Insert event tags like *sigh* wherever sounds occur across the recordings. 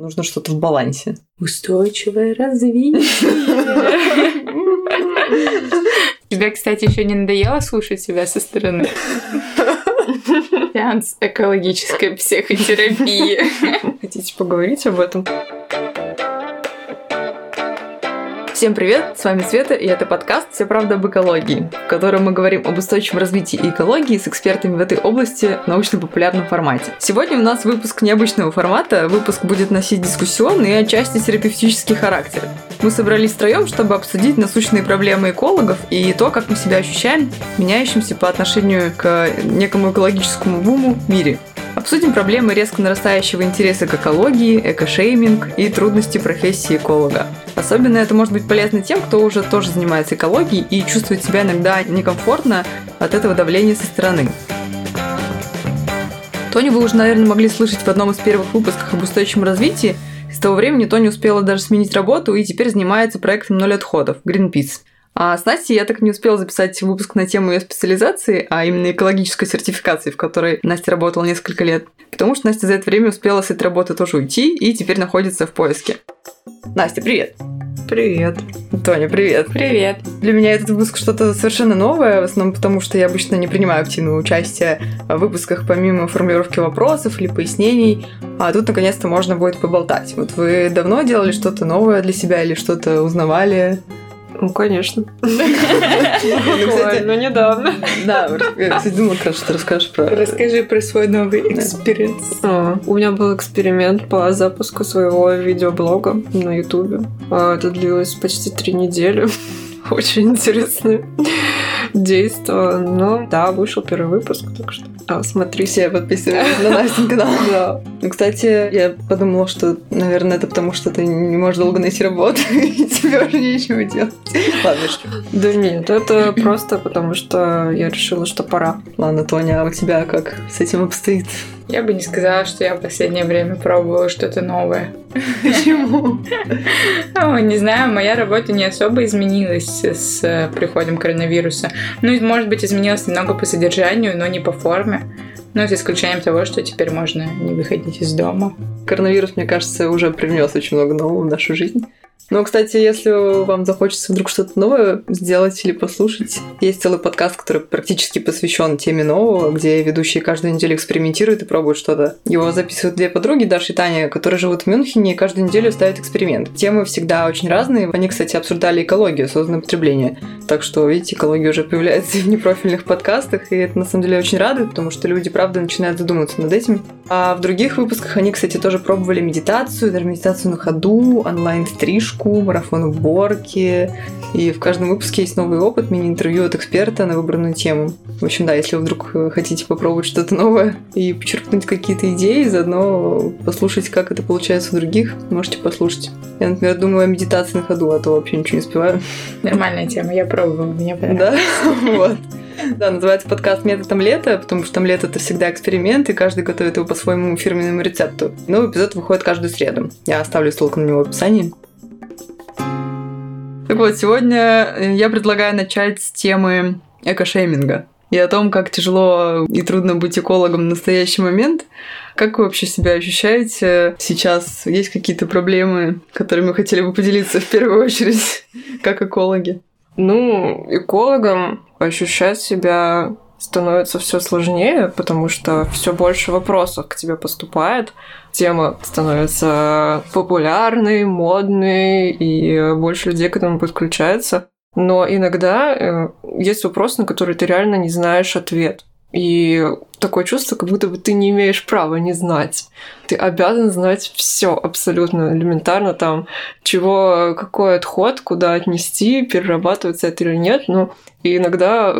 Нужно что-то в балансе. Устойчивое развитие. Тебе, кстати, еще не надоело слушать себя со стороны? *laughs* Сеанс экологической психотерапии. Хотите поговорить об этом? Всем привет, с вами Света, и это подкаст «Все правда об экологии», в котором мы говорим об устойчивом развитии и экологии с экспертами в этой области в научно-популярном формате. Сегодня у нас выпуск необычного формата, выпуск будет носить дискуссионный и отчасти терапевтический характер. Мы собрались втроем, чтобы обсудить насущные проблемы экологов и то, как мы себя ощущаем в меняющемся по отношению к некому экологическому буму мире. Обсудим проблемы резко нарастающего интереса к экологии, экошейминг и трудности профессии эколога. Особенно это может быть полезно тем, кто уже тоже занимается экологией и чувствует себя иногда некомфортно от этого давления со стороны. Тони вы уже, наверное, могли слышать в одном из первых выпусков об устойчивом развитии. С того времени Тони успела даже сменить работу и теперь занимается проектом «Ноль отходов» – Greenpeace. А с Настей я так не успела записать выпуск на тему ее специализации, а именно экологической сертификации, в которой Настя работала несколько лет. Потому что Настя за это время успела с этой работы тоже уйти и теперь находится в поиске. Настя, привет! Привет. Тоня, привет. Привет. Для меня этот выпуск что-то совершенно новое, в основном потому, что я обычно не принимаю активное участие в выпусках помимо формулировки вопросов или пояснений, а тут наконец-то можно будет поболтать. Вот вы давно делали что-то новое для себя или что-то узнавали? Ну, конечно. *laughs* Ну, недавно. Да, я, кстати, думала, что ты расскажешь про... Расскажи про свой новый эксперимент. А, у меня был эксперимент по запуску своего видеоблога на Ютубе. А, это длилось почти три недели. *laughs* Очень интересно действо. Ну, да, вышел первый выпуск, так что а, смотри. Все подписывайтесь на Настин *laughs* канал. Да. Ну, кстати, я подумала, что, наверное, это потому, что ты не можешь долго найти работу, *laughs* и тебе уже нечего делать. Ладно, что? Да нет, это просто потому, что я решила, что пора. Ладно, Тоня, а у тебя как с этим обстоит? Я бы не сказала, что я в последнее время пробовала что-то новое. *laughs* Почему? Ну, не знаю, моя работа не особо изменилась с э, приходом коронавируса. Ну, может быть, изменилась немного по содержанию, но не по форме. Ну, с исключением того, что теперь можно не выходить из дома. Коронавирус, мне кажется, уже привнес очень много нового в нашу жизнь. Но, кстати, если вам захочется вдруг что-то новое сделать или послушать, есть целый подкаст, который практически посвящен теме нового, где ведущие каждую неделю экспериментируют и пробуют что-то. Его записывают две подруги, Даша и Таня, которые живут в Мюнхене и каждую неделю ставят эксперимент. Темы всегда очень разные. Они, кстати, обсуждали экологию, осознанное потребление. Так что, видите, экология уже появляется *laughs* в непрофильных подкастах, и это на самом деле очень радует, потому что люди, правда, начинают задумываться над этим. А в других выпусках они, кстати, тоже пробовали медитацию, даже медитацию на ходу, онлайн-стрижку, кружку, марафон уборки. И в каждом выпуске есть новый опыт, мини-интервью от эксперта на выбранную тему. В общем, да, если вы вдруг э, хотите попробовать что-то новое и почерпнуть какие-то идеи, заодно послушать, как это получается у других, можете послушать. Я, например, думаю о медитации на ходу, а то вообще ничего не успеваю. Нормальная тема, я пробовала, мне понравилось. Да, *laughs* вот. Да, называется подкаст «Методом лета», потому что там лето – это всегда эксперимент, и каждый готовит его по своему фирменному рецепту. Новый эпизод выходит каждую среду. Я оставлю ссылку на него в описании. Так вот, сегодня э, я предлагаю начать с темы экошейминга и о том, как тяжело и трудно быть экологом в настоящий момент. Как вы вообще себя ощущаете сейчас? Есть какие-то проблемы, которыми вы хотели бы поделиться в первую очередь, *laughs* как экологи? Ну, экологом ощущать себя становится все сложнее, потому что все больше вопросов к тебе поступает. Тема становится популярной, модной, и больше людей к этому подключается. Но иногда э, есть вопрос, на который ты реально не знаешь ответ. И такое чувство, как будто бы ты не имеешь права не знать. Ты обязан знать все абсолютно элементарно, там, чего, какой отход, куда отнести, перерабатывается это или нет. Ну, и иногда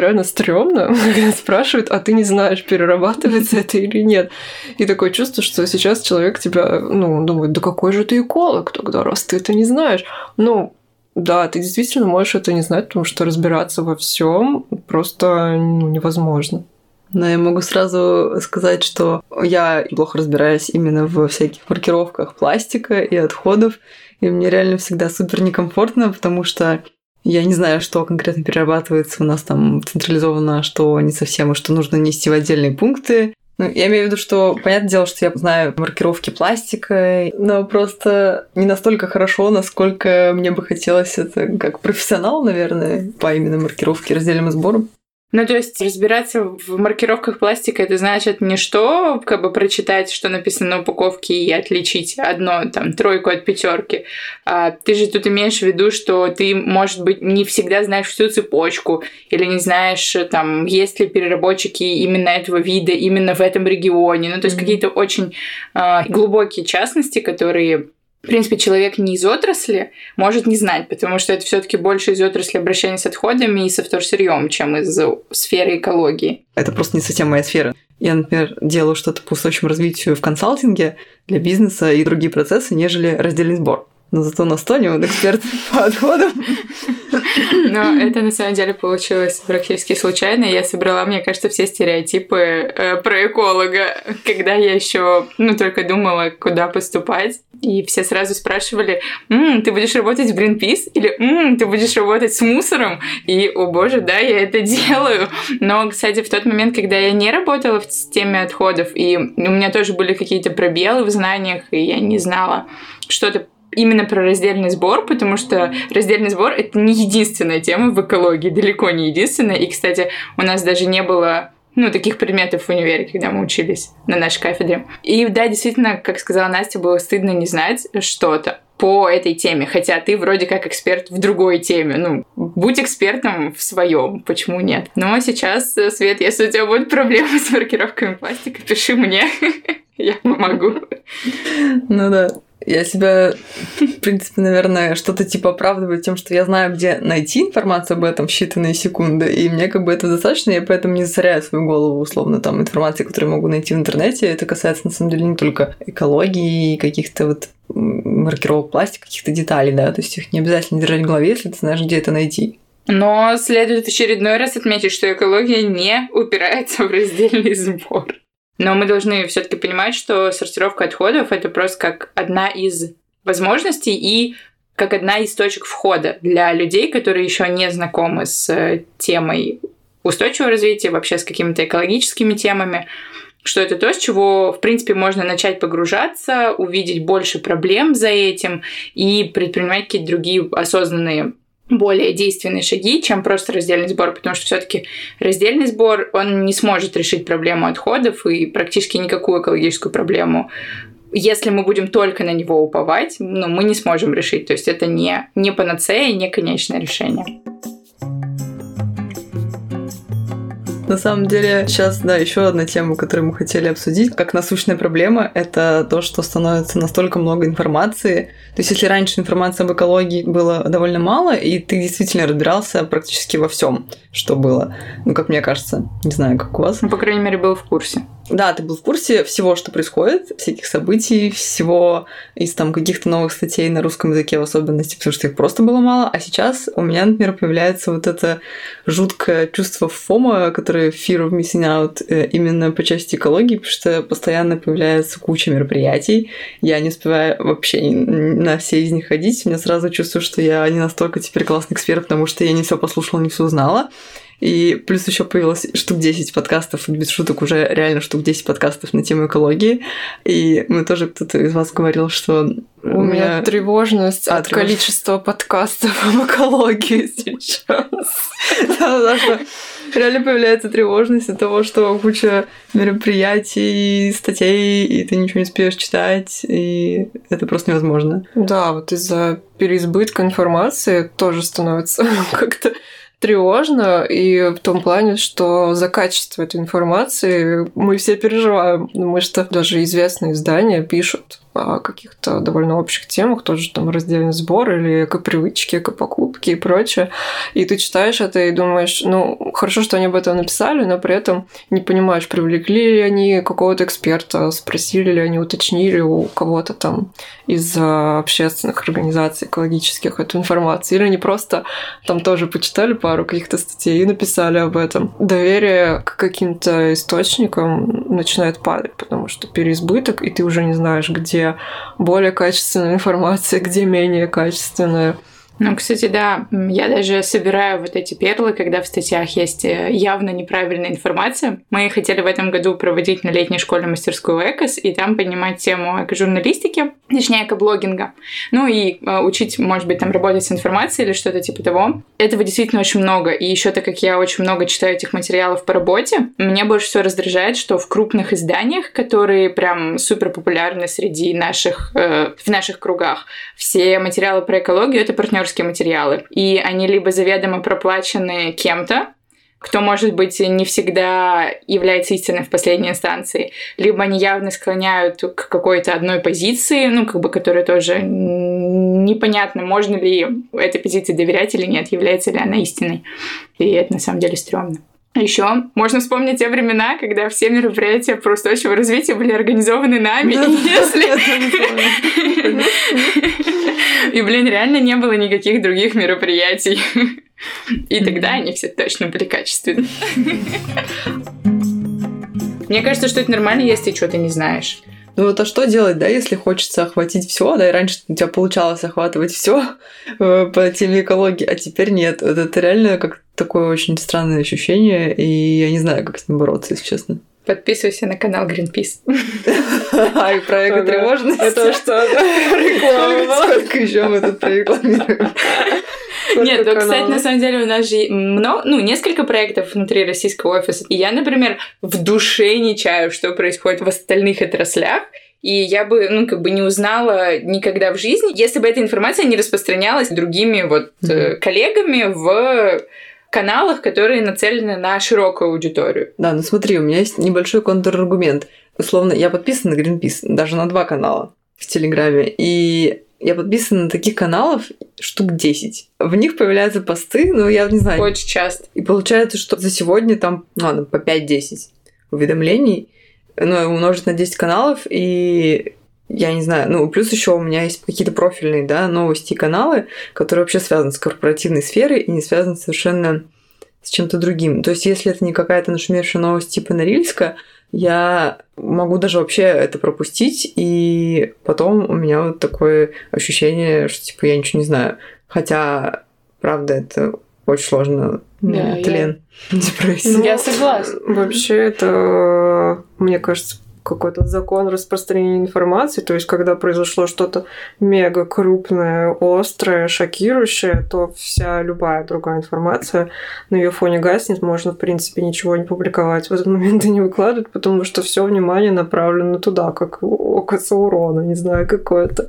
реально стрёмно, *laughs* спрашивают, а ты не знаешь, перерабатывается это или нет. И такое чувство, что сейчас человек тебя, ну, думает, да какой же ты эколог тогда, раз ты это не знаешь. Ну, да, ты действительно можешь это не знать, потому что разбираться во всем просто ну, невозможно. Но я могу сразу сказать, что я плохо разбираюсь именно в всяких маркировках пластика и отходов. И мне реально всегда супер некомфортно, потому что я не знаю, что конкретно перерабатывается у нас там централизованно, что не совсем, и что нужно нести в отдельные пункты. Ну, я имею в виду, что, понятное дело, что я знаю маркировки пластика, но просто не настолько хорошо, насколько мне бы хотелось это как профессионал, наверное, по именно маркировке раздельным сбором. Ну, то есть разбираться в маркировках пластика, это значит не что, как бы прочитать, что написано на упаковке и отличить одно, там, тройку от пятерки. А ты же тут имеешь в виду, что ты, может быть, не всегда знаешь всю цепочку, или не знаешь, там, есть ли переработчики именно этого вида, именно в этом регионе. Ну, то есть mm-hmm. какие-то очень а, глубокие частности, которые в принципе, человек не из отрасли может не знать, потому что это все-таки больше из отрасли обращения с отходами и со вторсырьем, чем из сферы экологии. Это просто не совсем моя сфера. Я, например, делаю что-то по устойчивому развитию в консалтинге для бизнеса и другие процессы, нежели раздельный сбор но зато на Стоне он эксперт *laughs* по отходам. Но это на самом деле получилось практически случайно. Я собрала, мне кажется, все стереотипы э, про эколога, когда я еще, ну, только думала, куда поступать. И все сразу спрашивали, М, ты будешь работать в Greenpeace? Или М, ты будешь работать с мусором? И, о боже, да, я это делаю. Но, кстати, в тот момент, когда я не работала в системе отходов, и у меня тоже были какие-то пробелы в знаниях, и я не знала что-то именно про раздельный сбор, потому что раздельный сбор — это не единственная тема в экологии, далеко не единственная. И, кстати, у нас даже не было ну, таких предметов в универе, когда мы учились на нашей кафедре. И да, действительно, как сказала Настя, было стыдно не знать что-то по этой теме, хотя ты вроде как эксперт в другой теме. Ну, будь экспертом в своем, почему нет? Но сейчас, Свет, если у тебя будут проблемы с маркировками пластика, пиши мне, *laughs* я помогу. Ну да. Я себя, в принципе, наверное, что-то типа оправдываю тем, что я знаю, где найти информацию об этом в считанные секунды, и мне как бы это достаточно, я поэтому не засоряю свою голову, условно, там, информации, которую могу найти в интернете. Это касается, на самом деле, не только экологии и каких-то вот маркировок пластика, каких-то деталей, да, то есть их не обязательно держать в голове, если ты знаешь, где это найти. Но следует очередной раз отметить, что экология не упирается в раздельный сбор. Но мы должны все-таки понимать, что сортировка отходов это просто как одна из возможностей и как одна из точек входа для людей, которые еще не знакомы с э, темой устойчивого развития, вообще с какими-то экологическими темами, что это то, с чего, в принципе, можно начать погружаться, увидеть больше проблем за этим и предпринимать какие-то другие осознанные более действенные шаги, чем просто раздельный сбор, потому что все-таки раздельный сбор, он не сможет решить проблему отходов и практически никакую экологическую проблему. Если мы будем только на него уповать, ну, мы не сможем решить. То есть это не, не панацея, не конечное решение. На самом деле, сейчас, да, еще одна тема, которую мы хотели обсудить, как насущная проблема, это то, что становится настолько много информации. То есть, если раньше информации об экологии было довольно мало, и ты действительно разбирался практически во всем, что было. Ну, как мне кажется. Не знаю, как у вас. Ну, по крайней мере, был в курсе. Да, ты был в курсе всего, что происходит, всяких событий, всего из там каких-то новых статей на русском языке в особенности, потому что их просто было мало. А сейчас у меня, например, появляется вот это жуткое чувство фома, которое fear of missing out именно по части экологии, потому что постоянно появляется куча мероприятий. Я не успеваю вообще на все из них ходить. У меня сразу чувствую, что я не настолько теперь классный эксперт, потому что я не все послушала, не все узнала. И плюс еще появилось штук 10 подкастов, без шуток уже реально штук 10 подкастов на тему экологии. И мы тоже кто-то из вас говорил, что у, у меня, меня тревожность а, от тревож... количества подкастов об экологии *laughs* сейчас. Реально появляется тревожность от того, что куча мероприятий, статей, и ты ничего не успеешь читать, и это просто невозможно. Да, вот из-за переизбытка информации тоже становится *laughs* как-то тревожно и в том плане, что за качество этой информации мы все переживаем, потому что даже известные издания пишут о каких-то довольно общих темах, тоже там раздельный сбор или эко-привычки, эко-покупки и прочее. И ты читаешь это и думаешь, ну, хорошо, что они об этом написали, но при этом не понимаешь, привлекли ли они какого-то эксперта, спросили ли они, уточнили у кого-то там из общественных организаций экологических эту информацию, или они просто там тоже почитали пару каких-то статей и написали об этом. Доверие к каким-то источникам начинает падать, потому что переизбыток, и ты уже не знаешь, где более качественная информация, где менее качественная. Ну, кстати, да, я даже собираю вот эти перлы, когда в статьях есть э, явно неправильная информация. Мы хотели в этом году проводить на летней школе мастерскую ЭКОС и там поднимать тему эко-журналистики, точнее, эко-блогинга. Ну и э, учить, может быть, там работать с информацией или что-то типа того. Этого действительно очень много. И еще так как я очень много читаю этих материалов по работе, меня больше всего раздражает, что в крупных изданиях, которые прям супер популярны среди наших, э, в наших кругах, все материалы про экологию — это партнерские партнерские материалы. И они либо заведомо проплачены кем-то, кто, может быть, не всегда является истиной в последней инстанции, либо они явно склоняют к какой-то одной позиции, ну, как бы, которая тоже непонятно, можно ли этой позиции доверять или нет, является ли она истиной. И это на самом деле стрёмно. Еще можно вспомнить те времена, когда все мероприятия про устойчивое развитие были организованы нами. Да, если... И, блин, реально не было никаких других мероприятий. И тогда они все точно были качественны. Мне кажется, что это нормально, если ты что-то не знаешь. Ну вот а что делать, да, если хочется охватить все, да, и раньше у тебя получалось охватывать все *laughs* э, по теме экологии, а теперь нет. Вот это реально как такое очень странное ощущение, и я не знаю, как с ним бороться, если честно. Подписывайся на канал Greenpeace. *laughs* А, и про эко-тревожность? Это что? *laughs* Реклама. Сколько еще мы тут прорекламируем? Нет, ну, кстати, на самом деле у нас же много, ну, несколько проектов внутри российского офиса. И я, например, в душе не чаю, что происходит в остальных отраслях. И я бы, ну, как бы не узнала никогда в жизни, если бы эта информация не распространялась другими вот mm-hmm. коллегами в каналах, которые нацелены на широкую аудиторию. Да, ну смотри, у меня есть небольшой контраргумент. Условно, я подписана на Greenpeace, даже на два канала в Телеграме. И я подписана на таких каналов штук 10. В них появляются посты, ну, я не знаю. Очень часто. И получается, что за сегодня там, ну, ладно, по 5-10 уведомлений, ну, умножить на 10 каналов, и я не знаю, ну, плюс еще у меня есть какие-то профильные, да, новости и каналы, которые вообще связаны с корпоративной сферой и не связаны совершенно с чем-то другим. То есть, если это не какая-то нашумевшая новость типа Норильска, я могу даже вообще это пропустить, и потом у меня вот такое ощущение, что типа я ничего не знаю. Хотя, правда, это очень сложно. Да, тлен, я... депрессия. Ну, я согласна. Вообще, это, мне кажется, какой-то закон распространения информации, то есть когда произошло что-то мега крупное, острое, шокирующее, то вся любая другая информация на ее фоне гаснет, можно в принципе ничего не публиковать в этот момент и не выкладывать, потому что все внимание направлено туда, как око Саурона, не знаю, какое-то.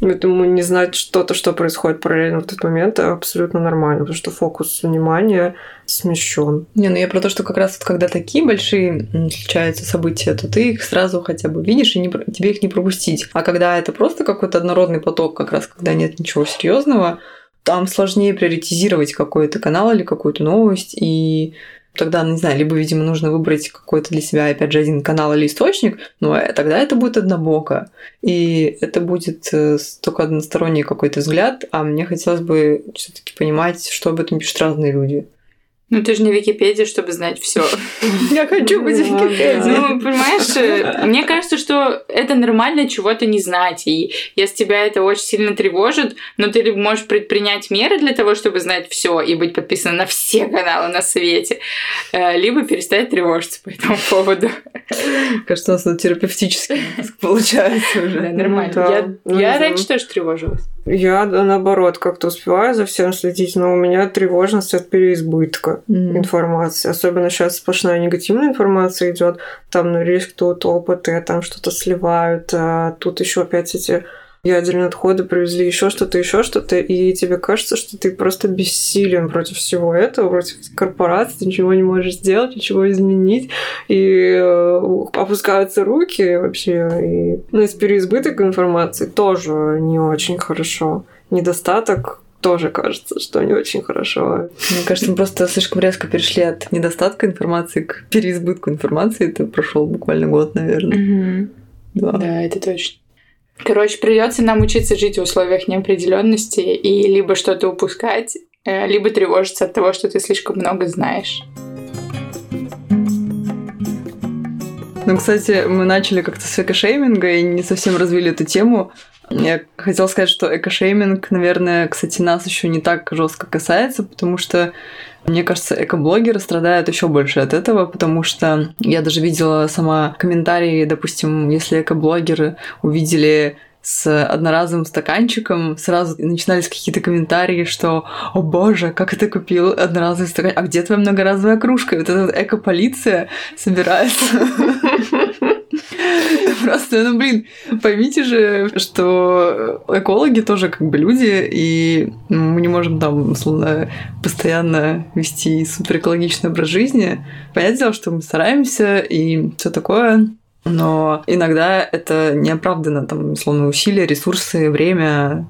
Поэтому не знать что-то, что происходит параллельно в этот момент, абсолютно нормально, потому что фокус внимания смещен. Не, ну я про то, что как раз вот когда такие большие случаются события, то ты их сразу хотя бы видишь, и не, тебе их не пропустить. А когда это просто какой-то однородный поток, как раз когда нет ничего серьезного, там сложнее приоритизировать какой-то канал или какую-то новость, и тогда, не знаю, либо, видимо, нужно выбрать какой-то для себя, опять же, один канал или источник, но тогда это будет однобоко. И это будет э, только односторонний какой-то взгляд, а мне хотелось бы все таки понимать, что об этом пишут разные люди. Ну, ты же не Википедия, чтобы знать все. *laughs* Я хочу быть Википедией. Ну, понимаешь, э, мне кажется, что это нормально чего-то не знать. И если тебя это очень сильно тревожит, но ты либо можешь предпринять меры для того, чтобы знать все и быть подписан на все каналы на свете, э, либо перестать тревожиться по этому поводу. Кажется, у нас это терапевтический получается уже. Да, нормально. Ну, я раньше тоже тревожилась. Я, наоборот, как-то успеваю за всем следить, но у меня тревожность от переизбытка mm-hmm. информации. Особенно сейчас сплошная негативная информация идет. Там на риск тут опыты, там что-то сливают, а тут еще опять эти ядерные отходы привезли еще что-то, еще что-то, и тебе кажется, что ты просто бессилен против всего этого, против корпорации, ты ничего не можешь сделать, ничего изменить, и э, опускаются руки вообще. И, ну, из переизбыток информации тоже не очень хорошо. Недостаток тоже кажется, что не очень хорошо. Мне кажется, мы просто слишком резко перешли от недостатка информации к переизбытку информации. Это прошел буквально год, наверное. Угу. Да. да, это точно. Короче, придется нам учиться жить в условиях неопределенности и либо что-то упускать, э, либо тревожиться от того, что ты слишком много знаешь. Ну, кстати, мы начали как-то с экошейминга и не совсем развили эту тему. Я хотела сказать, что экошейминг, наверное, кстати, нас еще не так жестко касается, потому что мне кажется, экоблогеры страдают еще больше от этого, потому что я даже видела сама комментарии, допустим, если экоблогеры увидели с одноразовым стаканчиком, сразу начинались какие-то комментарии, что «О боже, как ты купил одноразовый стаканчик? А где твоя многоразовая кружка?» Вот эта вот эко-полиция собирается Просто, ну, блин, поймите же, что экологи тоже как бы люди, и мы не можем там, условно, постоянно вести суперэкологичный образ жизни. Понятное дело, что мы стараемся и все такое, но иногда это неоправданно, там, условно, усилия, ресурсы, время,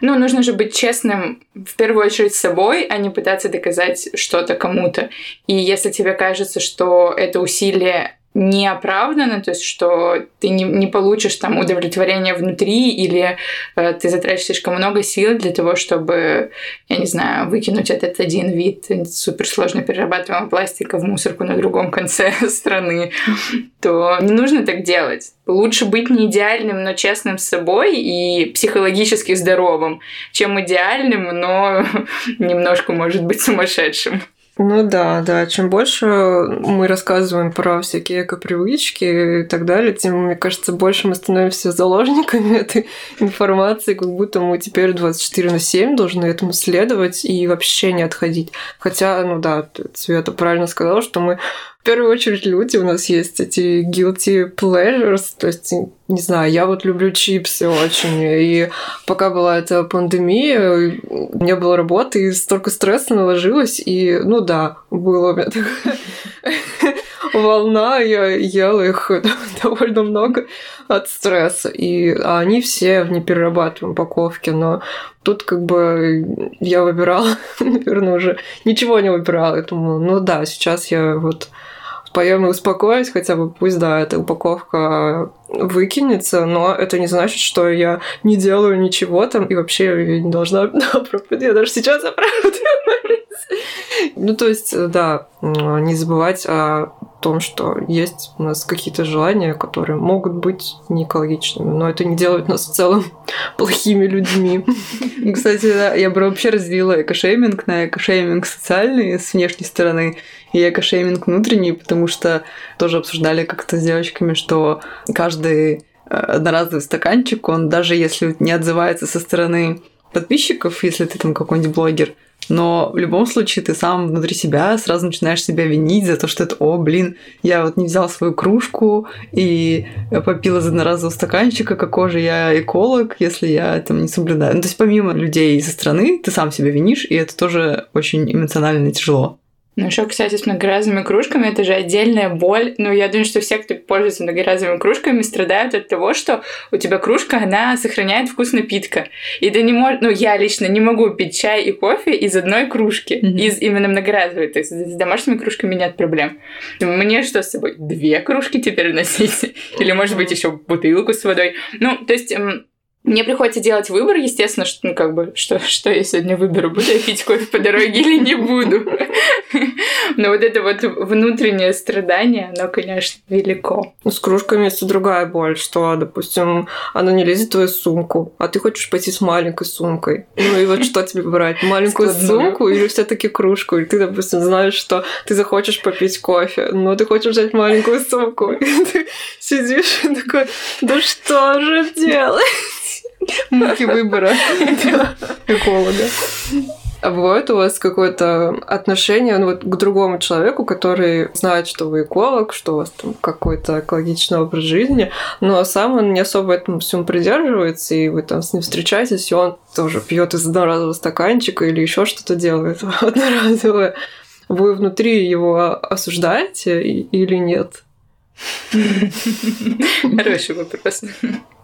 ну, нужно же быть честным в первую очередь с собой, а не пытаться доказать что-то кому-то. И если тебе кажется, что это усилие неоправданно, то есть что ты не, не получишь там удовлетворение внутри или э, ты затратишь слишком много сил для того, чтобы, я не знаю, выкинуть этот один вид суперсложно перерабатываемого пластика в мусорку на другом конце *laughs* страны, то не нужно так делать. Лучше быть не идеальным, но честным с собой и психологически здоровым, чем идеальным, но *laughs* немножко, может быть, сумасшедшим. Ну да, да. Чем больше мы рассказываем про всякие эко-привычки и так далее, тем, мне кажется, больше мы становимся заложниками *laughs* этой информации, как будто мы теперь 24 на 7 должны этому следовать и вообще не отходить. Хотя, ну да, Света правильно сказала, что мы в первую очередь люди, у нас есть эти guilty pleasures, то есть, не знаю, я вот люблю чипсы очень, и пока была эта пандемия, у меня была работа, и столько стресса наложилось, и, ну да, было у меня такое *laughs* волна, я ела их *laughs* довольно много от стресса. И они все в неперерабатываемой упаковке, но тут как бы я выбирала, *laughs* наверное, уже ничего не выбирала. Я думала, ну да, сейчас я вот поем и успокоюсь, хотя бы пусть, да, эта упаковка выкинется, но это не значит, что я не делаю ничего там, и вообще я не должна *laughs* оправдывать. Я даже сейчас оправдываюсь. Ну, то есть, да, не забывать о том, что есть у нас какие-то желания, которые могут быть не экологичными, но это не делает нас в целом *laughs* плохими людьми. *laughs* Кстати, да, я бы вообще разделила экошейминг на экошейминг социальный с внешней стороны и экошейминг внутренний, потому что тоже обсуждали как-то с девочками, что каждый э, одноразовый стаканчик, он даже если не отзывается со стороны подписчиков, если ты там какой-нибудь блогер, но в любом случае ты сам внутри себя сразу начинаешь себя винить за то, что это, о, блин, я вот не взял свою кружку и попила из одноразового стаканчика, какой же я эколог, если я там не соблюдаю. Ну, то есть помимо людей со стороны, ты сам себя винишь, и это тоже очень эмоционально тяжело. Ну, еще, кстати, с многоразовыми кружками это же отдельная боль. Ну, я думаю, что все, кто пользуется многоразовыми кружками, страдают от того, что у тебя кружка, она сохраняет вкус напитка. И ты не можешь... Ну, я лично не могу пить чай и кофе из одной кружки, mm-hmm. из именно многоразовой. То есть с домашними кружками нет проблем. Мне что с собой? Две кружки теперь носить? *laughs* Или, может быть, еще бутылку с водой? Ну, то есть мне приходится делать выбор, естественно, что, ну, как бы, что, что я сегодня выберу, буду я пить кофе по дороге или не буду. Но вот это вот внутреннее страдание, оно, конечно, велико. Ну, с кружками и другая боль, что, допустим, оно не лезет в твою сумку, а ты хочешь пойти с маленькой сумкой. Ну и вот что тебе брать? Маленькую сумку или все таки кружку? И ты, допустим, знаешь, что ты захочешь попить кофе, но ты хочешь взять маленькую сумку. И ты сидишь и такой, да что же делать? Муки выбора эколога. А бывает у вас какое-то отношение ну, вот, к другому человеку, который знает, что вы эколог, что у вас там какой-то экологичный образ жизни, но сам он не особо этому всему придерживается, и вы там с ним встречаетесь, и он тоже пьет из одноразового стаканчика или еще что-то делает *laughs* одноразовое. Вы внутри его осуждаете или нет? *laughs* Хороший вопрос.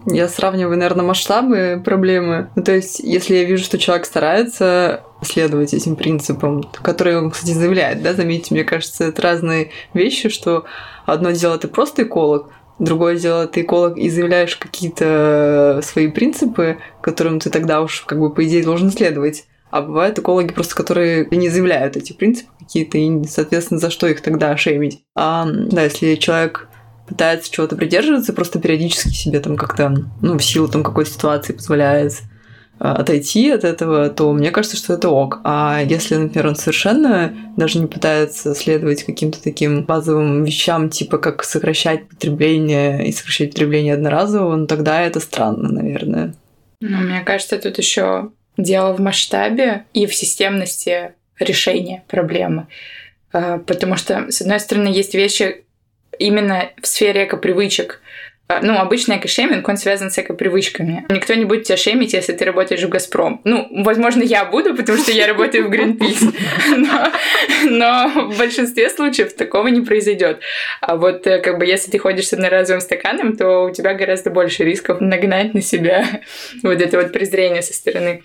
Я сравниваю, наверное, масштабы проблемы. Ну, то есть, если я вижу, что человек старается следовать этим принципам, которые он, кстати, заявляет, да, заметьте, мне кажется, это разные вещи, что одно дело ты просто эколог, Другое дело, ты эколог и заявляешь какие-то свои принципы, которым ты тогда уж, как бы, по идее, должен следовать. А бывают экологи просто, которые не заявляют эти принципы какие-то, и, соответственно, за что их тогда шеймить. А, да, если человек пытается чего-то придерживаться, просто периодически себе там как-то, ну, в силу там какой-то ситуации позволяет а, отойти от этого, то мне кажется, что это ок. А если, например, он совершенно даже не пытается следовать каким-то таким базовым вещам, типа как сокращать потребление и сокращать потребление одноразового, ну тогда это странно, наверное. Ну, мне кажется, тут еще дело в масштабе и в системности решения проблемы. А, потому что, с одной стороны, есть вещи именно в сфере экопривычек, а, ну, обычный экошейминг, он связан с экопривычками. Никто не будет тебя шеймить, если ты работаешь в «Газпром». Ну, возможно, я буду, потому что я работаю в Greenpeace. *laughs* Но, но в большинстве случаев такого не произойдет. А вот э, как бы если ты ходишь с одноразовым стаканом, то у тебя гораздо больше рисков нагнать на себя *laughs* вот это вот презрение со стороны.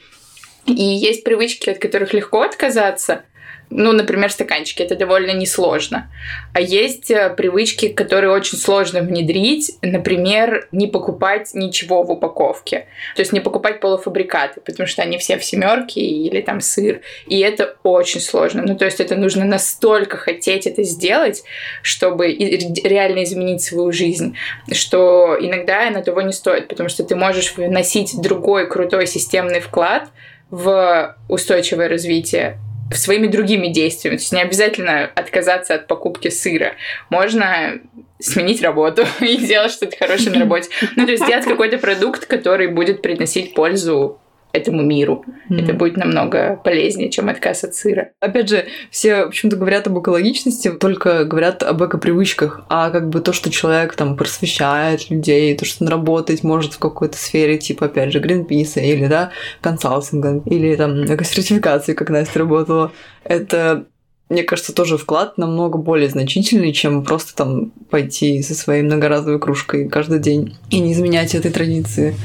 И есть привычки, от которых легко отказаться – ну, например, стаканчики, это довольно несложно. А есть э, привычки, которые очень сложно внедрить, например, не покупать ничего в упаковке. То есть не покупать полуфабрикаты, потому что они все в семерке или там сыр. И это очень сложно. Ну, то есть это нужно настолько хотеть это сделать, чтобы реально изменить свою жизнь, что иногда на того не стоит, потому что ты можешь вносить другой крутой системный вклад в устойчивое развитие своими другими действиями. То есть не обязательно отказаться от покупки сыра. Можно сменить работу *laughs* и сделать что-то хорошее на работе. Ну, то есть сделать какой-то продукт, который будет приносить пользу этому миру. Mm. Это будет намного полезнее, чем отказ от сыра. Опять же, все почему-то говорят об экологичности, только говорят об эко-привычках, а как бы то, что человек там просвещает людей, то, что он работать может в какой-то сфере, типа, опять же, Гринписа или, да, консалтинга, или там эко-сертификации, как Настя работала, это мне кажется, тоже вклад намного более значительный, чем просто там пойти со своей многоразовой кружкой каждый день и не изменять этой традиции.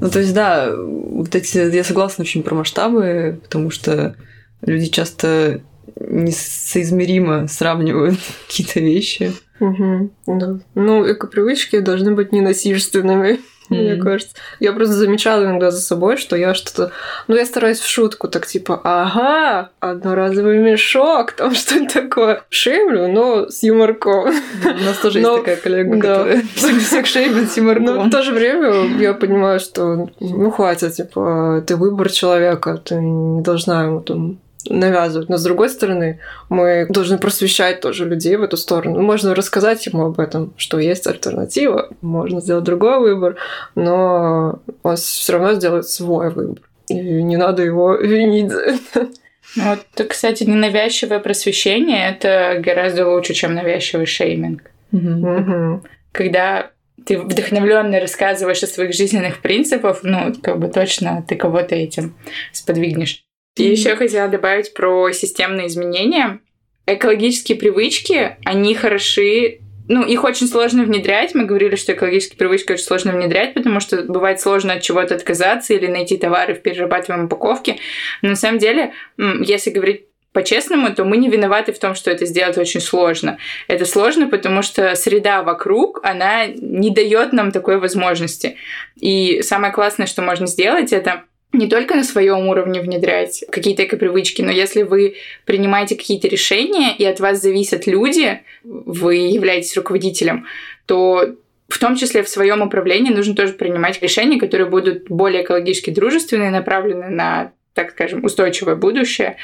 Ну, то есть, да, вот эти, я согласна очень про масштабы, потому что люди часто несоизмеримо сравнивают *laughs* какие-то вещи. Угу, да. Ну, эко-привычки должны быть ненасильственными мне кажется. Я просто замечала иногда за собой, что я что-то... Ну, я стараюсь в шутку так типа, ага, одноразовый мешок, *laughs* там что то такое. Шеймлю, но с юморком. У нас тоже есть такая коллега, которая *laughs* всех шеймит с юморком. Но в то же время я понимаю, что ну хватит, типа, ты выбор человека, ты не должна ему там навязывать. Но с другой стороны, мы должны просвещать тоже людей в эту сторону. Можно рассказать ему об этом, что есть альтернатива, можно сделать другой выбор, но он все равно сделает свой выбор. И не надо его *laughs* винить за это. Вот, кстати, ненавязчивое просвещение это гораздо лучше, чем навязчивый шейминг. Угу. Когда ты вдохновленно рассказываешь о своих жизненных принципах, ну, как бы точно ты кого-то этим сподвигнешь. И еще хотела добавить про системные изменения. Экологические привычки, они хороши ну, их очень сложно внедрять. Мы говорили, что экологические привычки очень сложно внедрять, потому что бывает сложно от чего-то отказаться или найти товары в перерабатываемой упаковке. Но на самом деле, если говорить по-честному, то мы не виноваты в том, что это сделать очень сложно. Это сложно, потому что среда вокруг, она не дает нам такой возможности. И самое классное, что можно сделать, это не только на своем уровне внедрять какие-то эко-привычки, но если вы принимаете какие-то решения, и от вас зависят люди, вы являетесь руководителем, то в том числе в своем управлении нужно тоже принимать решения, которые будут более экологически дружественные, направлены на, так скажем, устойчивое будущее.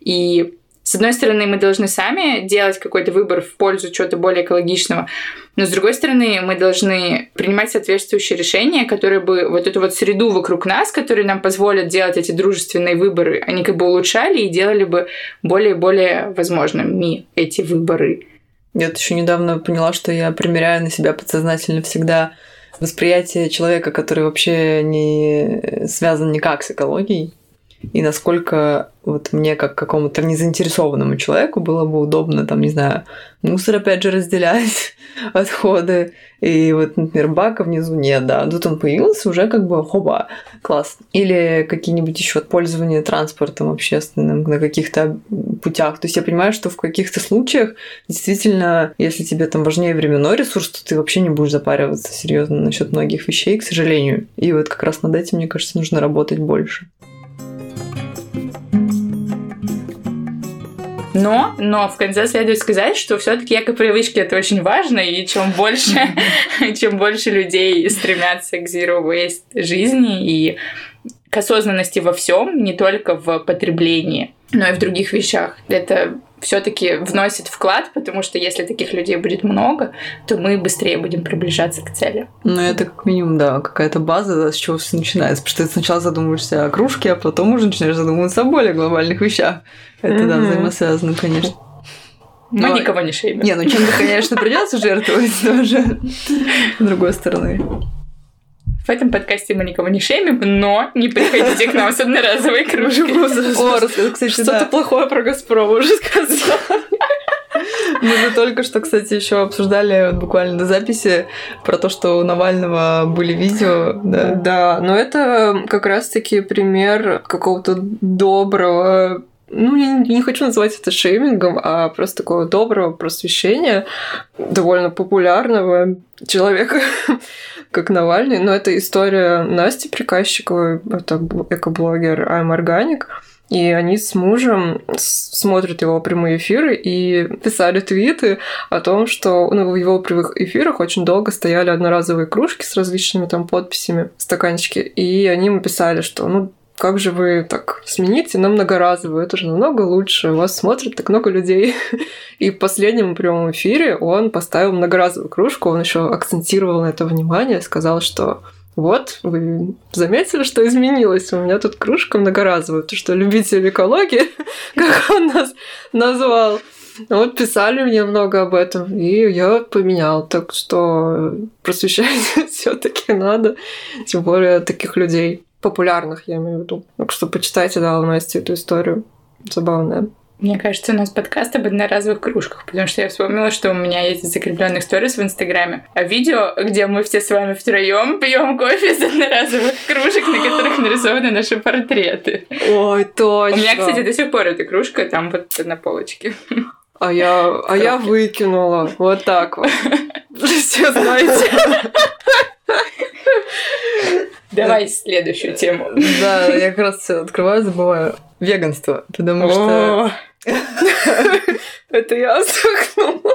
И с одной стороны, мы должны сами делать какой-то выбор в пользу чего-то более экологичного, но с другой стороны, мы должны принимать соответствующие решения, которые бы вот эту вот среду вокруг нас, которые нам позволят делать эти дружественные выборы, они как бы улучшали и делали бы более и более возможными эти выборы. Я еще недавно поняла, что я примеряю на себя подсознательно всегда восприятие человека, который вообще не связан никак с экологией и насколько вот мне, как какому-то незаинтересованному человеку, было бы удобно, там, не знаю, мусор опять же разделять, *laughs* отходы, и вот, например, бака внизу нет, да, тут он появился, уже как бы хоба, класс. Или какие-нибудь еще пользования транспортом общественным на каких-то путях. То есть я понимаю, что в каких-то случаях действительно, если тебе там важнее временной ресурс, то ты вообще не будешь запариваться серьезно насчет многих вещей, к сожалению. И вот как раз над этим, мне кажется, нужно работать больше. Но, но в конце следует сказать, что все-таки эко-привычки это очень важно, и чем больше, *laughs* чем больше людей стремятся к zero waste жизни и к осознанности во всем, не только в потреблении, но и в других вещах. Это все-таки вносит вклад, потому что если таких людей будет много, то мы быстрее будем приближаться к цели. Ну, это как минимум, да, какая-то база, с чего все начинается. Потому что ты сначала задумываешься о кружке, а потом уже начинаешь задумываться о более глобальных вещах. Это, mm-hmm. да, взаимосвязано, конечно. Мы но... никого не шеймим. Не, ну чем-то, конечно, придется жертвовать тоже. С другой стороны. В этом подкасте мы никого не шеймим, но не приходите к нам с одноразовой кружкой. О, кстати, Что-то плохое про Газпром уже сказала. Мы же только что, кстати, еще обсуждали буквально до записи про то, что у Навального были видео. Да, да но это как раз-таки пример какого-то доброго ну, я не хочу называть это шеймингом, а просто такого доброго просвещения довольно популярного человека, *laughs* как Навальный. Но это история Насти Приказчиковой, это экоблогер I'm Organic. И они с мужем смотрят его прямые эфиры и писали твиты о том, что ну, в его прямых эфирах очень долго стояли одноразовые кружки с различными там подписями, стаканчики. И они ему писали, что ну как же вы так смените на многоразовую? Это же намного лучше. Вас смотрит так много людей. *laughs* И в последнем прямом эфире он поставил многоразовую кружку, он еще акцентировал на это внимание, сказал, что вот, вы заметили, что изменилось? У меня тут кружка многоразовая. То, что любитель экологии, *laughs* как он нас назвал, вот писали мне много об этом, и я поменял. Так что просвещать *laughs* все таки надо, тем более таких людей популярных, я имею в виду. Так что почитайте, да, у Насти эту историю. Забавная. Мне кажется, у нас подкаст об одноразовых кружках, потому что я вспомнила, что у меня есть закрепленных сторис в Инстаграме, а видео, где мы все с вами втроем пьем кофе из одноразовых кружек, на которых *gasps* нарисованы наши портреты. Ой, точно. У меня, кстати, до сих пор эта кружка там вот на полочке. А я, а я выкинула. Вот так вот. *laughs* Все знаете. *laughs* Давай следующую тему. Да, я как раз открываю, забываю. Веганство, потому что... Это я вздохнула.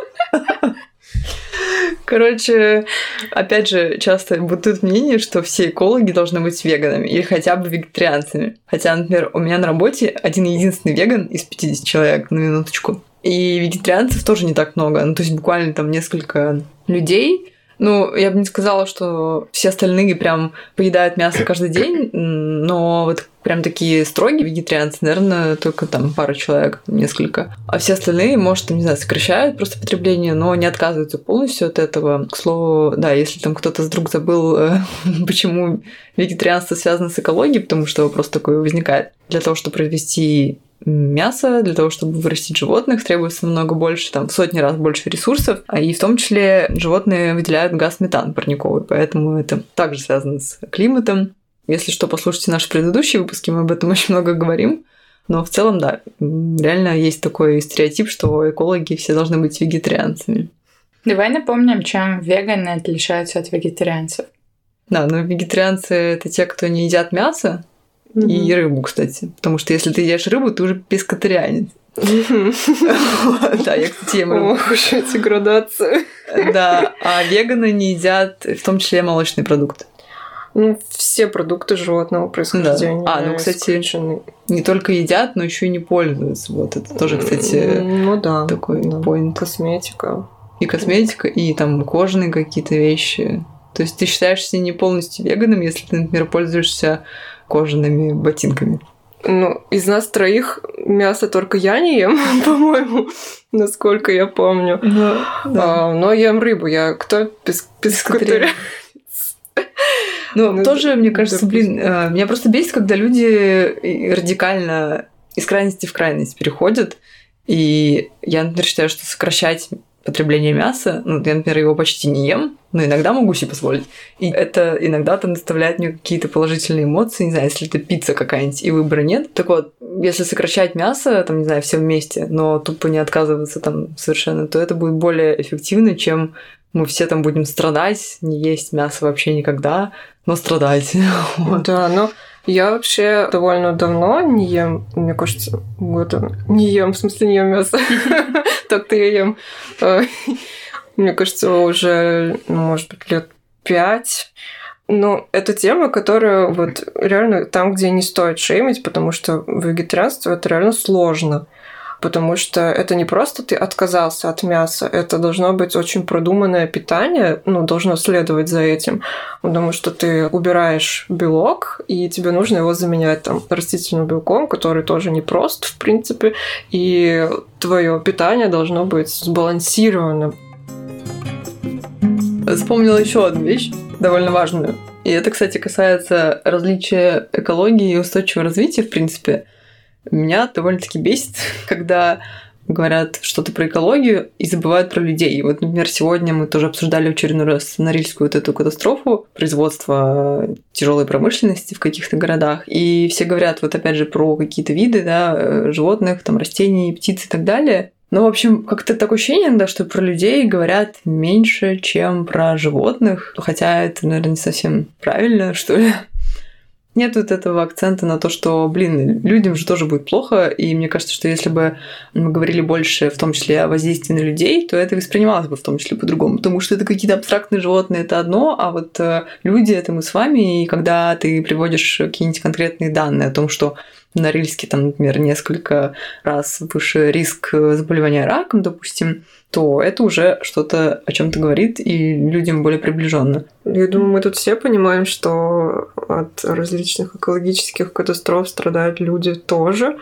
Короче, опять же, часто бытует мнение, что все экологи должны быть веганами или хотя бы вегетарианцами. Хотя, например, у меня на работе один единственный веган из 50 человек, на минуточку. И вегетарианцев тоже не так много. Ну, то есть буквально там несколько людей, ну, я бы не сказала, что все остальные прям поедают мясо каждый день, но вот прям такие строгие вегетарианцы, наверное, только там пара человек, несколько. А все остальные, может, не знаю, сокращают просто потребление, но не отказываются полностью от этого. К слову, да, если там кто-то вдруг забыл, э, *laughs* почему вегетарианство связано с экологией, потому что вопрос такой возникает. Для того, чтобы произвести мясо, для того, чтобы вырастить животных, требуется много больше, там, в сотни раз больше ресурсов, а и в том числе животные выделяют газ метан парниковый, поэтому это также связано с климатом. Если что, послушайте наши предыдущие выпуски, мы об этом *laughs* очень много говорим. Но в целом, да, реально есть такой стереотип, что экологи все должны быть вегетарианцами. Давай напомним, чем веганы отличаются от вегетарианцев. Да, ну вегетарианцы это те, кто не едят мясо, И рыбу, кстати. Потому что если ты ешь рыбу, ты уже пескотарианец. Да, я, кстати, ем рыбу. Ох уж эти градации. Да, а веганы не едят в том числе молочные продукты. Ну, все продукты животного происхождения. Да. А, ну, кстати, не только едят, но еще и не пользуются. Вот это тоже, кстати, ну, да, такой да. point. Косметика. И косметика, и там кожаные какие-то вещи. То есть ты считаешься не полностью веганом, если ты, например, пользуешься кожаными ботинками. Ну, из нас троих мясо только я не ем, *laughs* по-моему, насколько я помню. Но, да. а, но ем рыбу. Я кто? Пес. Ну, ну, тоже, мне кажется, блин, э, меня просто бесит, когда люди радикально из крайности в крайность переходят. И я, например, считаю, что сокращать потребление мяса. Ну, я, например, его почти не ем, но иногда могу себе позволить. И это иногда там доставляет мне какие-то положительные эмоции. Не знаю, если это пицца какая-нибудь и выбора нет. Так вот, если сокращать мясо, там, не знаю, все вместе, но тупо не отказываться там совершенно, то это будет более эффективно, чем мы все там будем страдать, не есть мясо вообще никогда, но страдать. *laughs* Да, но Я вообще довольно давно не ем, мне кажется, года не ем, в смысле не ем мясо. *laughs* Так-то я ем. Э, мне кажется, уже, ну, может быть, лет пять. Ну, это тема, которая вот реально там, где не стоит шеймить, потому что вегетарианство это реально сложно потому что это не просто ты отказался от мяса, это должно быть очень продуманное питание, ну, должно следовать за этим, потому что ты убираешь белок, и тебе нужно его заменять там растительным белком, который тоже непрост, в принципе, и твое питание должно быть сбалансированным. Вспомнила еще одну вещь, довольно важную. И это, кстати, касается различия экологии и устойчивого развития, в принципе. Меня довольно-таки бесит, *laughs* когда говорят что-то про экологию и забывают про людей. Вот, например, сегодня мы тоже обсуждали очередной раз Норильскую вот эту катастрофу производства тяжелой промышленности в каких-то городах. И все говорят вот опять же про какие-то виды, да, э, животных, там, растений, птиц и так далее. Ну, в общем, как-то такое ощущение, да, что про людей говорят меньше, чем про животных. Хотя это, наверное, не совсем правильно, что ли нет вот этого акцента на то, что, блин, людям же тоже будет плохо, и мне кажется, что если бы мы говорили больше, в том числе о воздействии на людей, то это воспринималось бы в том числе по-другому, потому что это какие-то абстрактные животные, это одно, а вот э, люди — это мы с вами, и когда ты приводишь какие-нибудь конкретные данные о том, что на там, например, несколько раз выше риск заболевания раком, допустим, то это уже что-то о чем-то говорит и людям более приближенно. Я думаю, мы тут все понимаем, что от различных экологических катастроф страдают люди тоже.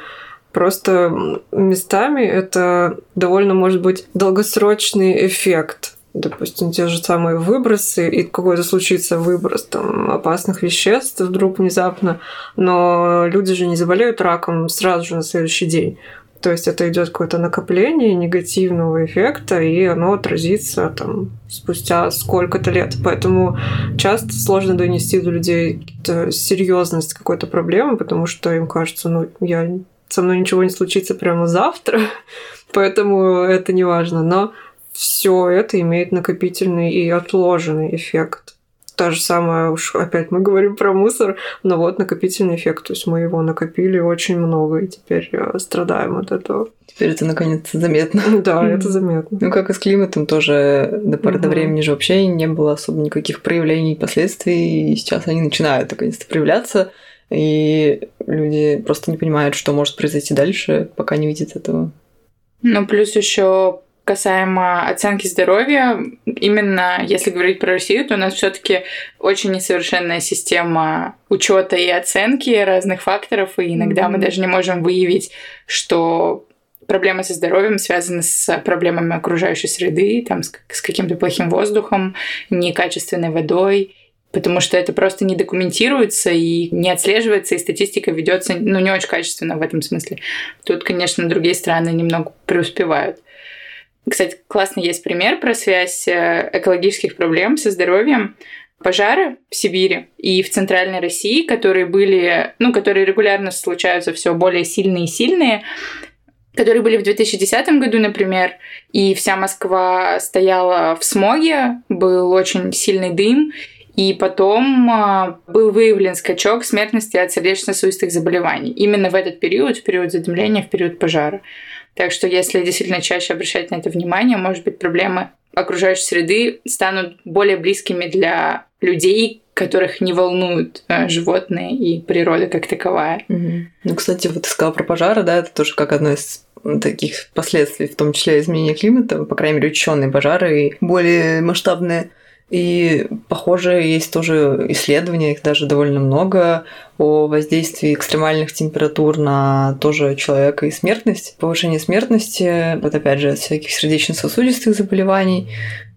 Просто местами это довольно может быть долгосрочный эффект допустим, те же самые выбросы, и какой-то случится выброс там, опасных веществ вдруг внезапно, но люди же не заболеют раком сразу же на следующий день. То есть это идет какое-то накопление негативного эффекта, и оно отразится там спустя сколько-то лет. Поэтому часто сложно донести до людей серьезность какой-то проблемы, потому что им кажется, ну, я со мной ничего не случится прямо завтра, *laughs* поэтому это не важно. Но все это имеет накопительный и отложенный эффект. Та же самая, уж опять мы говорим про мусор, но вот накопительный эффект. То есть мы его накопили очень много, и теперь э, страдаем от этого. Теперь это наконец заметно. *laughs* Да, это заметно. Ну, как и с климатом тоже до поры до времени же вообще не было особо никаких проявлений последствий, и сейчас они начинают наконец-то проявляться, и люди просто не понимают, что может произойти дальше, пока не видят этого. Ну, плюс еще касаемо оценки здоровья, именно если говорить про Россию, то у нас все-таки очень несовершенная система учета и оценки разных факторов, и иногда mm-hmm. мы даже не можем выявить, что проблемы со здоровьем связаны с проблемами окружающей среды, там, с, с каким-то плохим воздухом, некачественной водой, потому что это просто не документируется и не отслеживается, и статистика ведется ну, не очень качественно в этом смысле. Тут, конечно, другие страны немного преуспевают. Кстати, классный есть пример про связь э, экологических проблем со здоровьем. Пожары в Сибири и в Центральной России, которые были, ну, которые регулярно случаются все более сильные и сильные, которые были в 2010 году, например, и вся Москва стояла в смоге, был очень сильный дым, и потом а, был выявлен скачок смертности от сердечно-сосудистых заболеваний. Именно в этот период, в период задымления, в период пожара. Так что если действительно чаще обращать на это внимание, может быть, проблемы окружающей среды станут более близкими для людей, которых не волнуют э, животные и природа как таковая. Угу. Ну, кстати, вот ты сказала про пожары, да, это тоже как одно из таких последствий, в том числе изменения климата, по крайней мере, ученые пожары и более масштабные и, похоже, есть тоже исследования, их даже довольно много, о воздействии экстремальных температур на тоже человека и смертность, повышение смертности, вот опять же, от всяких сердечно-сосудистых заболеваний.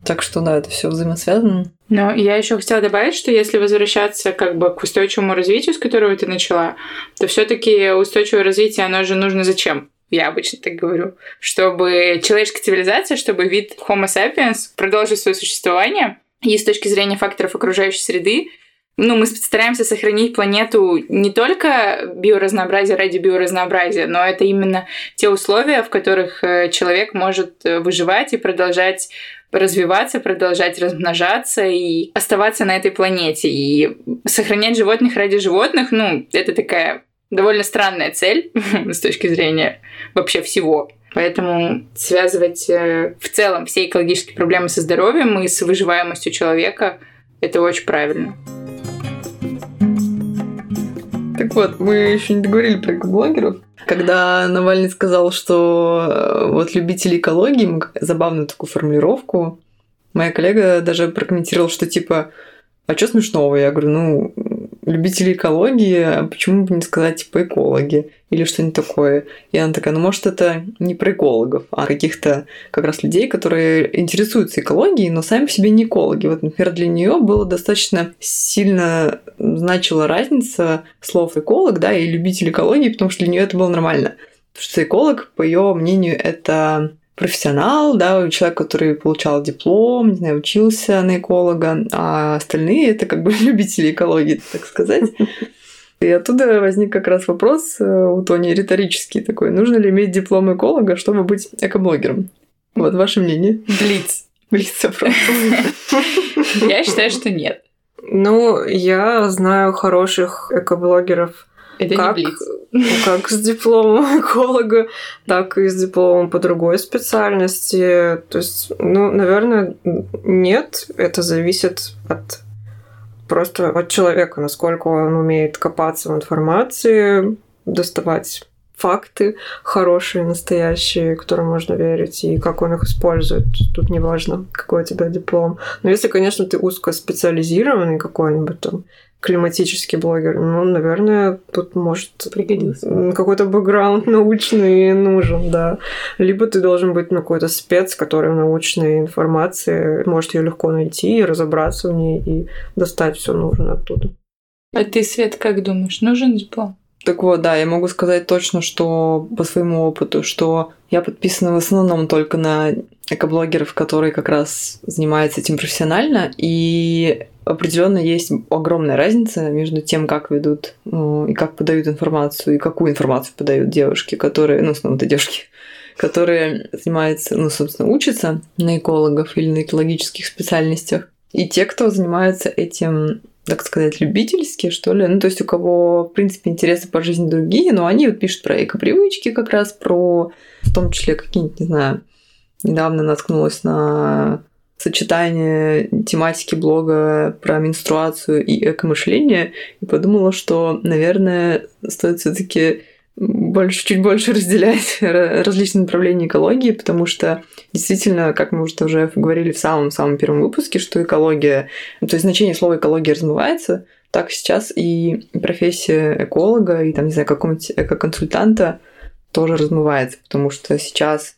Так что да, это все взаимосвязано. Но я еще хотела добавить, что если возвращаться как бы к устойчивому развитию, с которого ты начала, то все-таки устойчивое развитие, оно же нужно зачем? я обычно так говорю, чтобы человеческая цивилизация, чтобы вид Homo sapiens продолжил свое существование, и с точки зрения факторов окружающей среды, ну, мы стараемся сохранить планету не только биоразнообразие ради биоразнообразия, но это именно те условия, в которых э, человек может э, выживать и продолжать развиваться, продолжать размножаться и оставаться на этой планете. И сохранять животных ради животных, ну, это такая довольно странная цель *laughs* с точки зрения вообще всего. Поэтому связывать э, в целом все экологические проблемы со здоровьем и с выживаемостью человека – это очень правильно. Так вот, мы еще не договорили про экоблогеров. Когда Навальный сказал, что э, вот любители экологии, забавную такую формулировку, моя коллега даже прокомментировала, что типа, а что смешного? Я говорю, ну, любители экологии, почему бы не сказать типа экологи или что-нибудь такое. И она такая, ну может это не про экологов, а каких-то как раз людей, которые интересуются экологией, но сами по себе не экологи. Вот, например, для нее было достаточно сильно значила разница слов эколог, да, и любитель экологии, потому что для нее это было нормально. Потому что эколог, по ее мнению, это профессионал, да, человек, который получал диплом, не знаю, учился на эколога, а остальные это как бы *laughs* любители экологии, так сказать. И оттуда возник как раз вопрос э, у Тони риторический такой, нужно ли иметь диплом эколога, чтобы быть экоблогером? Вот ваше мнение. Блиц. Блиц вопрос. Я считаю, что нет. Ну, я знаю хороших экоблогеров, это как, не блиц. как с дипломом эколога, так и с дипломом по другой специальности. То есть, ну, наверное, нет. Это зависит от просто от человека, насколько он умеет копаться в информации, доставать факты хорошие, настоящие, которым можно верить, и как он их использует. Тут не важно, какой у тебя диплом. Но если, конечно, ты узкоспециализированный какой-нибудь там климатический блогер, ну, наверное, тут может пригодился. Какой-то бэкграунд *laughs* научный нужен, да. Либо ты должен быть ну, какой-то спец, который в научной информации может ее легко найти и разобраться в ней и достать все нужное оттуда. А ты, Свет, как думаешь, нужен диплом? Так вот, да, я могу сказать точно, что по своему опыту, что я подписана в основном только на экоблогеров, которые как раз занимаются этим профессионально, и определенно есть огромная разница между тем, как ведут ну, и как подают информацию, и какую информацию подают девушки, которые, ну, снова это девушки, *laughs* которые занимаются, ну, собственно, учатся на экологов или на экологических специальностях, и те, кто занимаются этим так сказать, любительские, что ли. Ну, то есть у кого, в принципе, интересы по жизни другие, но они вот пишут про эко-привычки как раз, про в том числе какие-нибудь, не знаю, недавно наткнулась на сочетание тематики блога про менструацию и эко-мышление и подумала, что, наверное, стоит все таки больше, чуть больше разделять *laughs* различные направления экологии, потому что действительно, как мы уже говорили в самом-самом первом выпуске, что экология, то есть значение слова экология размывается, так сейчас и профессия эколога и там, не знаю, какого-нибудь эко-консультанта тоже размывается, потому что сейчас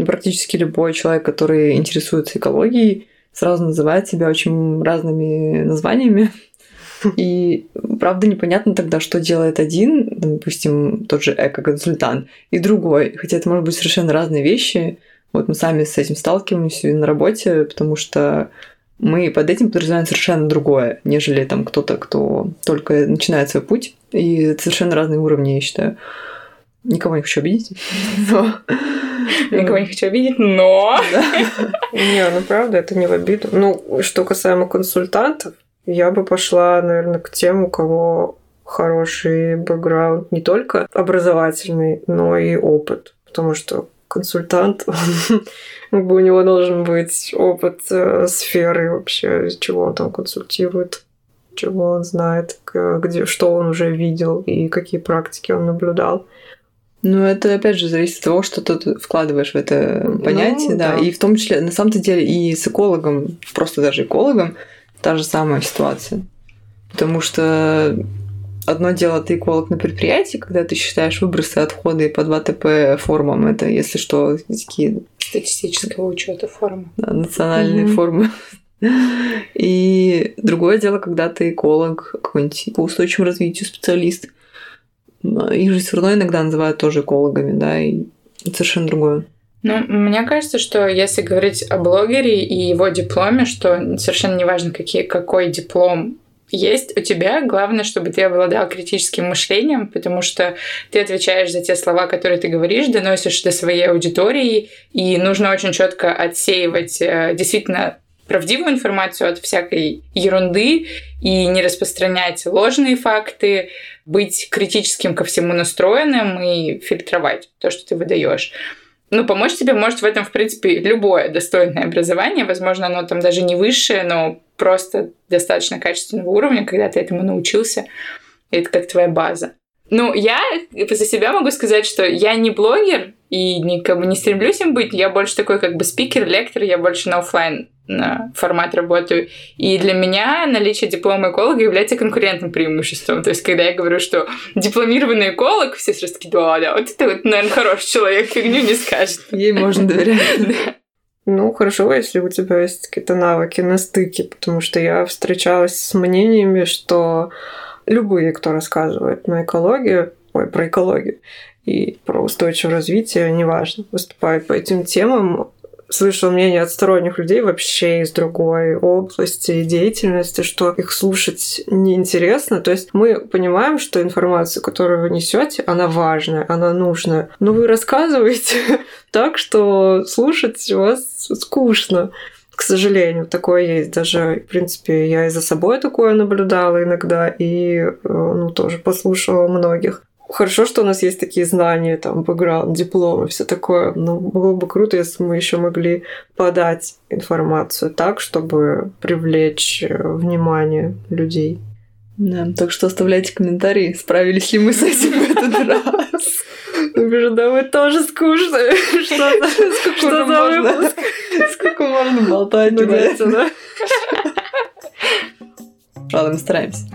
ну, практически любой человек, который интересуется экологией, сразу называет себя очень разными названиями, и правда непонятно тогда, что делает один, допустим, тот же эко-консультант, и другой. Хотя это может быть совершенно разные вещи. Вот мы сами с этим сталкиваемся на работе, потому что мы под этим подразумеваем совершенно другое, нежели там кто-то, кто только начинает свой путь. И это совершенно разные уровни, я считаю. Никого не хочу обидеть. *laughs* Никого не хочу обидеть, но... *laughs* Не, ну правда, это не в обиду. Ну, что касаемо консультантов, я бы пошла, наверное, к тем, у кого хороший бэкграунд не только образовательный, но и опыт. Потому что консультант, *laughs* как бы у него должен быть опыт э, сферы вообще, чего он там консультирует, чего он знает, где, что он уже видел и какие практики он наблюдал. Ну, это опять же зависит от того, что ты вкладываешь в это понятие, ну, да. да. И в том числе, на самом-то деле, и с экологом, просто даже экологом, та же самая ситуация. Потому что одно дело ты эколог на предприятии, когда ты считаешь выбросы, отходы по 2ТП формам. Это, если что, такие... Статистического учета формы. Да, национальные mm-hmm. формы. И другое дело, когда ты эколог, какой-нибудь по устойчивому развитию специалист. Их же все равно иногда называют тоже экологами, да, и совершенно другое. Ну, мне кажется, что если говорить о блогере и его дипломе, что совершенно неважно, какие, какой диплом есть у тебя. Главное, чтобы ты обладал критическим мышлением, потому что ты отвечаешь за те слова, которые ты говоришь, доносишь до своей аудитории, и нужно очень четко отсеивать э, действительно правдивую информацию от всякой ерунды и не распространять ложные факты, быть критическим ко всему настроенным и фильтровать то, что ты выдаешь. Ну, помочь тебе может в этом, в принципе, любое достойное образование. Возможно, оно там даже не высшее, но просто достаточно качественного уровня, когда ты этому научился. Это как твоя база. Ну, я за себя могу сказать, что я не блогер и никому не стремлюсь им быть. Я больше такой как бы спикер, лектор, я больше на офлайн на формат работаю. И для меня наличие диплома эколога является конкурентным преимуществом. То есть, когда я говорю, что дипломированный эколог, все сразу такие, да, да, вот это вот, наверное, хороший человек, фигню не скажет. Ей можно доверять. *laughs* Ну, хорошо, если у тебя есть какие-то навыки на стыке, потому что я встречалась с мнениями, что любые, кто рассказывает на экологию, ой, про экологию и про устойчивое развитие, неважно, выступают по этим темам, слышал мнение от сторонних людей вообще из другой области деятельности, что их слушать неинтересно. То есть мы понимаем, что информация, которую вы несете, она важная, она нужная. Но вы рассказываете *laughs* так, что слушать вас скучно. К сожалению, такое есть. Даже, в принципе, я и за собой такое наблюдала иногда, и э, ну, тоже послушала многих. Хорошо, что у нас есть такие знания, там, бэкграунд, дипломы, все такое. Но было бы круто, если мы еще могли подать информацию так, чтобы привлечь э, внимание людей. Да, так что оставляйте комментарии, справились ли мы с этим в этот *laughs* раз. Ну, да, вы тоже скучные. *laughs* Что за выпуск? Сколько можно болтать, да? *laughs* Правда, мы стараемся.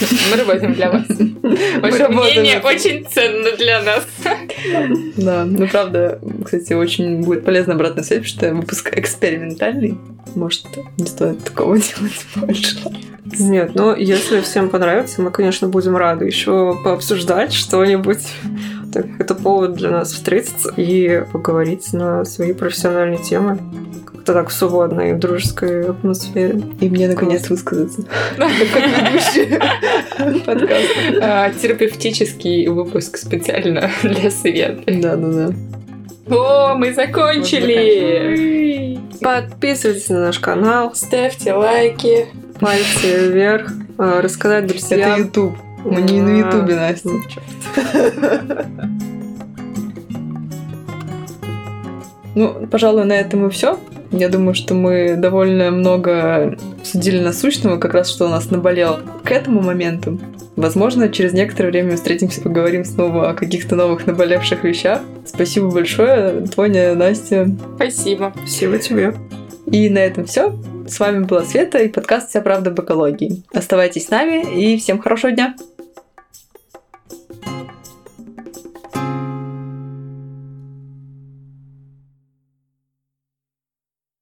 *laughs* Мы работаем для вас. Ваше мнение очень ценно для нас. Да, ну правда, кстати, очень будет полезна обратная связь, потому что выпуск экспериментальный. Может, не стоит такого *laughs* делать больше. Нет, но если всем понравится, мы, конечно, будем рады еще пообсуждать что-нибудь. Так, это повод для нас встретиться и поговорить на свои профессиональные темы как-то так в свободной, дружеской атмосфере. И мне наконец высказаться. *laughs* А, терапевтический выпуск специально для Светы. Да, да, да. О, мы закончили! Подписывайтесь на наш канал. Ставьте лайки. Пальцы вверх. А, рассказать друзьям. Это YouTube. Мы не на Ютубе, Настя. Ну, пожалуй, на этом и все. Я думаю, что мы довольно много судили насущного, как раз что у нас наболело к этому моменту. Возможно, через некоторое время мы встретимся, поговорим снова о каких-то новых наболевших вещах. Спасибо большое, Тоня, Настя. Спасибо. Спасибо тебе. И на этом все. С вами была Света и подкаст «Вся правда об экологии». Оставайтесь с нами и всем хорошего дня!